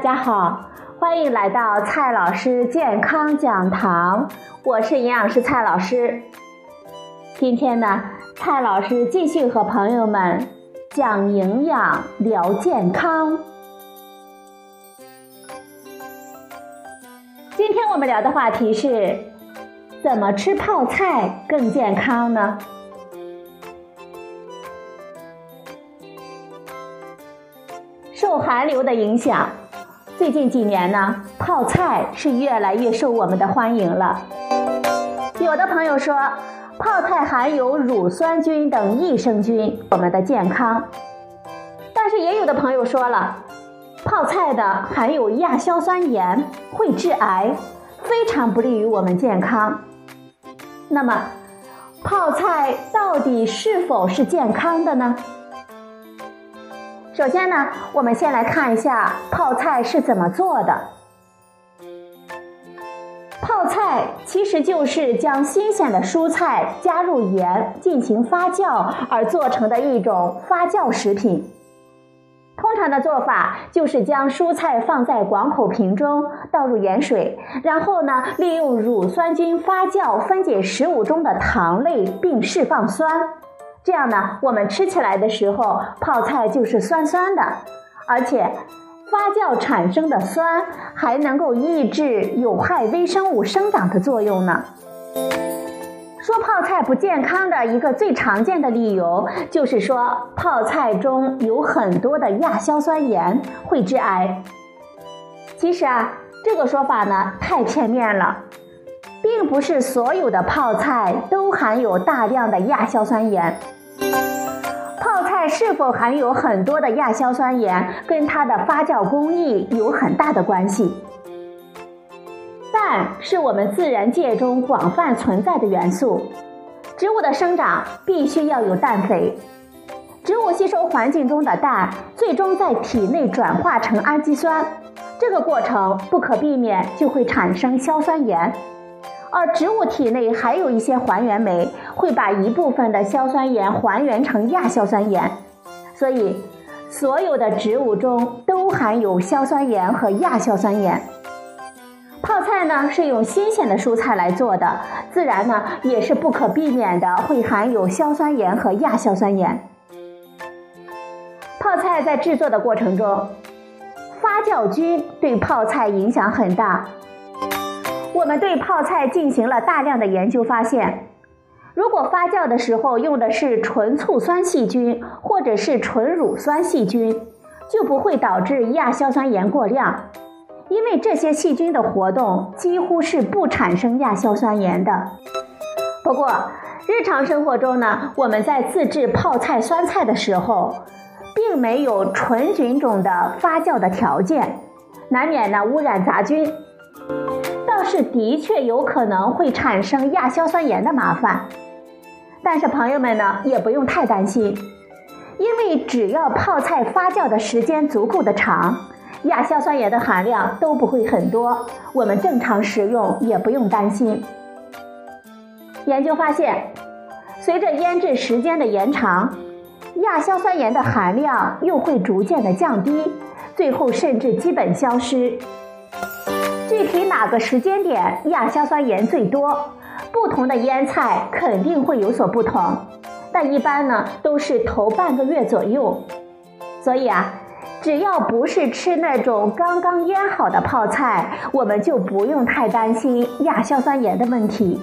大家好，欢迎来到蔡老师健康讲堂，我是营养师蔡老师。今天呢，蔡老师继续和朋友们讲营养、聊健康。今天我们聊的话题是：怎么吃泡菜更健康呢？受寒流的影响，最近几年呢，泡菜是越来越受我们的欢迎了。有的朋友说，泡菜含有乳酸菌等益生菌，我们的健康。但是也有的朋友说了，泡菜的含有亚硝酸盐，会致癌，非常不利于我们健康。那么，泡菜到底是否是健康的呢？首先呢，我们先来看一下泡菜是怎么做的。泡菜其实就是将新鲜的蔬菜加入盐进行发酵而做成的一种发酵食品。通常的做法就是将蔬菜放在广口瓶中，倒入盐水，然后呢，利用乳酸菌发酵分解食物中的糖类，并释放酸。这样呢，我们吃起来的时候，泡菜就是酸酸的，而且发酵产生的酸还能够抑制有害微生物生长的作用呢。说泡菜不健康的一个最常见的理由，就是说泡菜中有很多的亚硝酸盐会致癌。其实啊，这个说法呢太片面了。并不是所有的泡菜都含有大量的亚硝酸盐。泡菜是否含有很多的亚硝酸盐，跟它的发酵工艺有很大的关系。氮是我们自然界中广泛存在的元素，植物的生长必须要有氮肥。植物吸收环境中的氮，最终在体内转化成氨基酸，这个过程不可避免就会产生硝酸盐。而植物体内还有一些还原酶，会把一部分的硝酸盐还原成亚硝酸盐，所以所有的植物中都含有硝酸盐和亚硝酸盐。泡菜呢是用新鲜的蔬菜来做的，自然呢也是不可避免的会含有硝酸盐和亚硝酸盐。泡菜在制作的过程中，发酵菌对泡菜影响很大。我们对泡菜进行了大量的研究，发现，如果发酵的时候用的是纯醋酸细菌或者是纯乳酸细菌，就不会导致亚硝酸盐过量，因为这些细菌的活动几乎是不产生亚硝酸盐的。不过，日常生活中呢，我们在自制泡菜酸菜的时候，并没有纯菌种的发酵的条件，难免呢污染杂菌。是的确有可能会产生亚硝酸盐的麻烦，但是朋友们呢也不用太担心，因为只要泡菜发酵的时间足够的长，亚硝酸盐的含量都不会很多，我们正常食用也不用担心。研究发现，随着腌制时间的延长，亚硝酸盐的含量又会逐渐的降低，最后甚至基本消失。具体哪个时间点亚硝酸盐最多？不同的腌菜肯定会有所不同，但一般呢都是头半个月左右。所以啊，只要不是吃那种刚刚腌好的泡菜，我们就不用太担心亚硝酸盐的问题。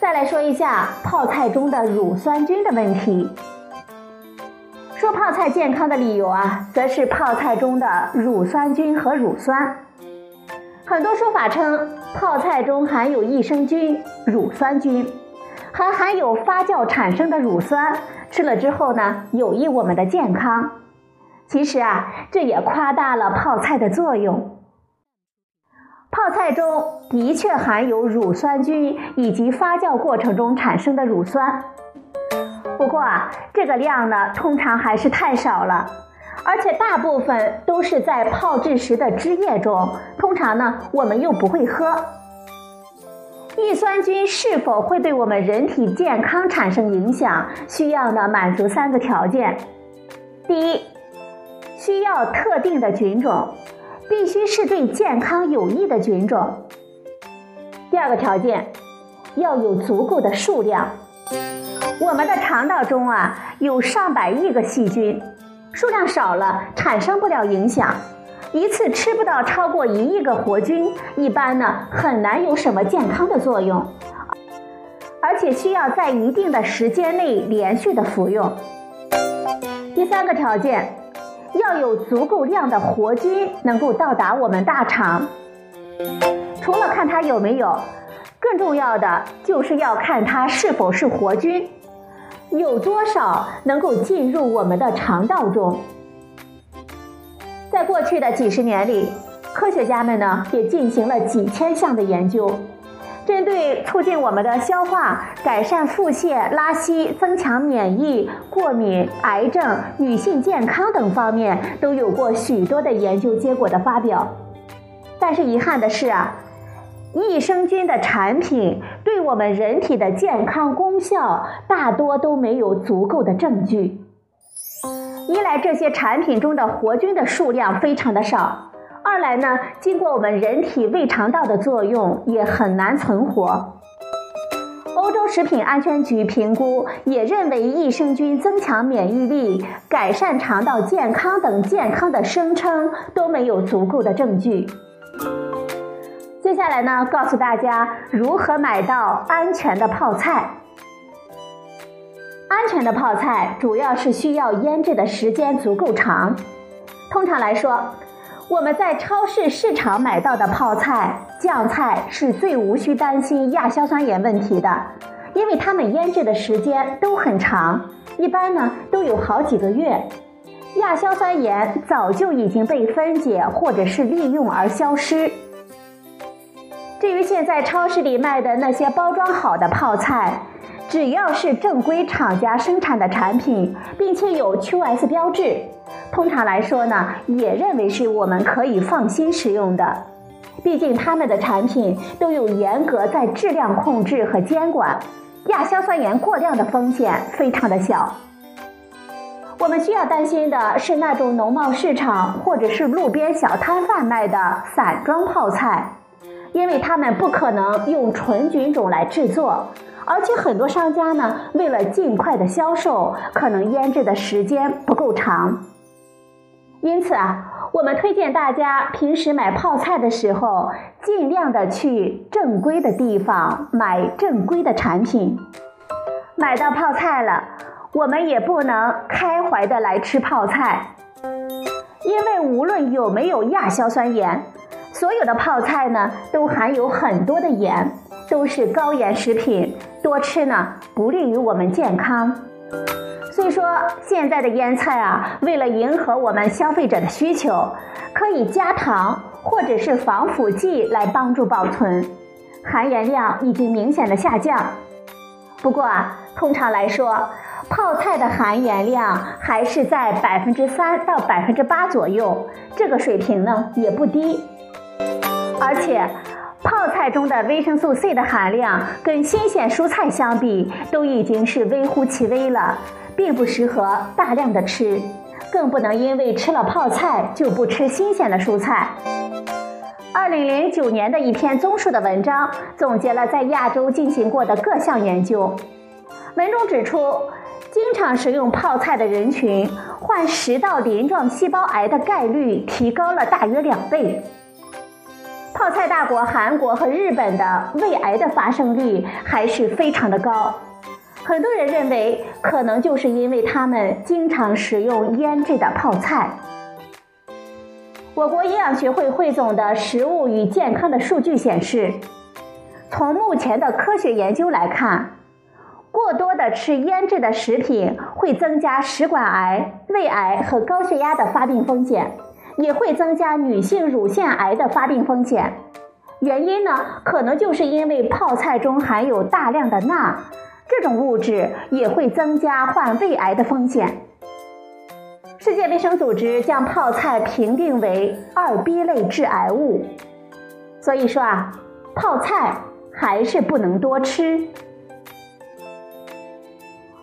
再来说一下泡菜中的乳酸菌的问题。说泡菜健康的理由啊，则是泡菜中的乳酸菌和乳酸。很多说法称泡菜中含有益生菌乳酸菌，还含有发酵产生的乳酸，吃了之后呢，有益我们的健康。其实啊，这也夸大了泡菜的作用。泡菜中的确含有乳酸菌以及发酵过程中产生的乳酸。不过啊，这个量呢，通常还是太少了，而且大部分都是在泡制时的汁液中，通常呢，我们又不会喝。益酸菌是否会对我们人体健康产生影响？需要呢满足三个条件：第一，需要特定的菌种，必须是对健康有益的菌种。第二个条件，要有足够的数量。我们的肠道中啊有上百亿个细菌，数量少了产生不了影响。一次吃不到超过一亿个活菌，一般呢很难有什么健康的作用，而且需要在一定的时间内连续的服用。第三个条件，要有足够量的活菌能够到达我们大肠。除了看它有没有，更重要的就是要看它是否是活菌，有多少能够进入我们的肠道中。在过去的几十年里，科学家们呢也进行了几千项的研究，针对促进我们的消化、改善腹泻、拉稀、增强免疫、过敏、癌症、女性健康等方面，都有过许多的研究结果的发表。但是遗憾的是啊，益生菌的产品对我们人体的健康功效大多都没有足够的证据。一来这些产品中的活菌的数量非常的少，二来呢，经过我们人体胃肠道的作用也很难存活。欧洲食品安全局评估也认为益生菌增强免疫力、改善肠道健康等健康的声称都没有足够的证据。接下来呢，告诉大家如何买到安全的泡菜。安全的泡菜主要是需要腌制的时间足够长。通常来说，我们在超市市场买到的泡菜、酱菜是最无需担心亚硝酸盐问题的，因为它们腌制的时间都很长，一般呢都有好几个月，亚硝酸盐早就已经被分解或者是利用而消失。至于现在超市里卖的那些包装好的泡菜，只要是正规厂家生产的产品，并且有 QS 标志，通常来说呢，也认为是我们可以放心食用的。毕竟他们的产品都有严格在质量控制和监管，亚硝酸盐过量的风险非常的小。我们需要担心的是那种农贸市场或者是路边小摊贩卖的散装泡菜，因为他们不可能用纯菌种来制作。而且很多商家呢，为了尽快的销售，可能腌制的时间不够长。因此啊，我们推荐大家平时买泡菜的时候，尽量的去正规的地方买正规的产品。买到泡菜了，我们也不能开怀的来吃泡菜，因为无论有没有亚硝酸盐，所有的泡菜呢，都含有很多的盐。都是高盐食品，多吃呢不利于我们健康。所以说，现在的腌菜啊，为了迎合我们消费者的需求，可以加糖或者是防腐剂来帮助保存，含盐量已经明显的下降。不过啊，通常来说，泡菜的含盐量还是在百分之三到百分之八左右，这个水平呢也不低，而且。泡菜中的维生素 C 的含量跟新鲜蔬菜相比，都已经是微乎其微了，并不适合大量的吃，更不能因为吃了泡菜就不吃新鲜的蔬菜。二零零九年的一篇综述的文章总结了在亚洲进行过的各项研究，文中指出，经常食用泡菜的人群患食道鳞状细胞癌的概率提高了大约两倍。泡菜大国韩国和日本的胃癌的发生率还是非常的高，很多人认为可能就是因为他们经常食用腌制的泡菜。我国营养学会汇总的食物与健康的数据显示，从目前的科学研究来看，过多的吃腌制的食品会增加食管癌、胃癌和高血压的发病风险。也会增加女性乳腺癌的发病风险，原因呢，可能就是因为泡菜中含有大量的钠，这种物质也会增加患胃癌的风险。世界卫生组织将泡菜评定为二 B 类致癌物，所以说啊，泡菜还是不能多吃。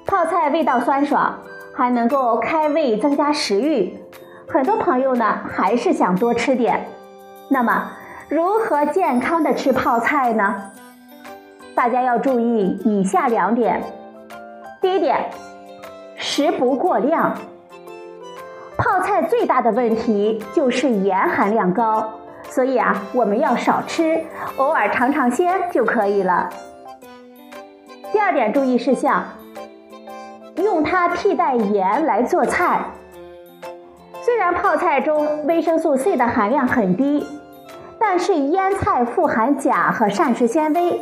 泡菜味道酸爽，还能够开胃增加食欲。很多朋友呢还是想多吃点。那么，如何健康的吃泡菜呢？大家要注意以下两点。第一点，食不过量。泡菜最大的问题就是盐含量高，所以啊，我们要少吃，偶尔尝尝鲜就可以了。第二点注意事项，用它替代盐来做菜。虽然泡菜中维生素 C 的含量很低，但是腌菜富含钾和膳食纤维。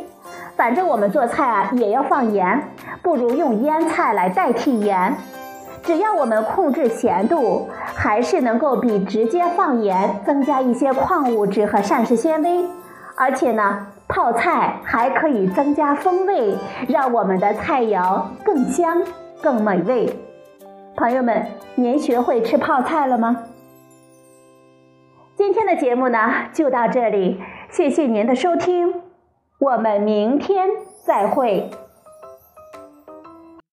反正我们做菜啊也要放盐，不如用腌菜来代替盐。只要我们控制咸度，还是能够比直接放盐增加一些矿物质和膳食纤维。而且呢，泡菜还可以增加风味，让我们的菜肴更香、更美味。朋友们，您学会吃泡菜了吗？今天的节目呢就到这里，谢谢您的收听，我们明天再会。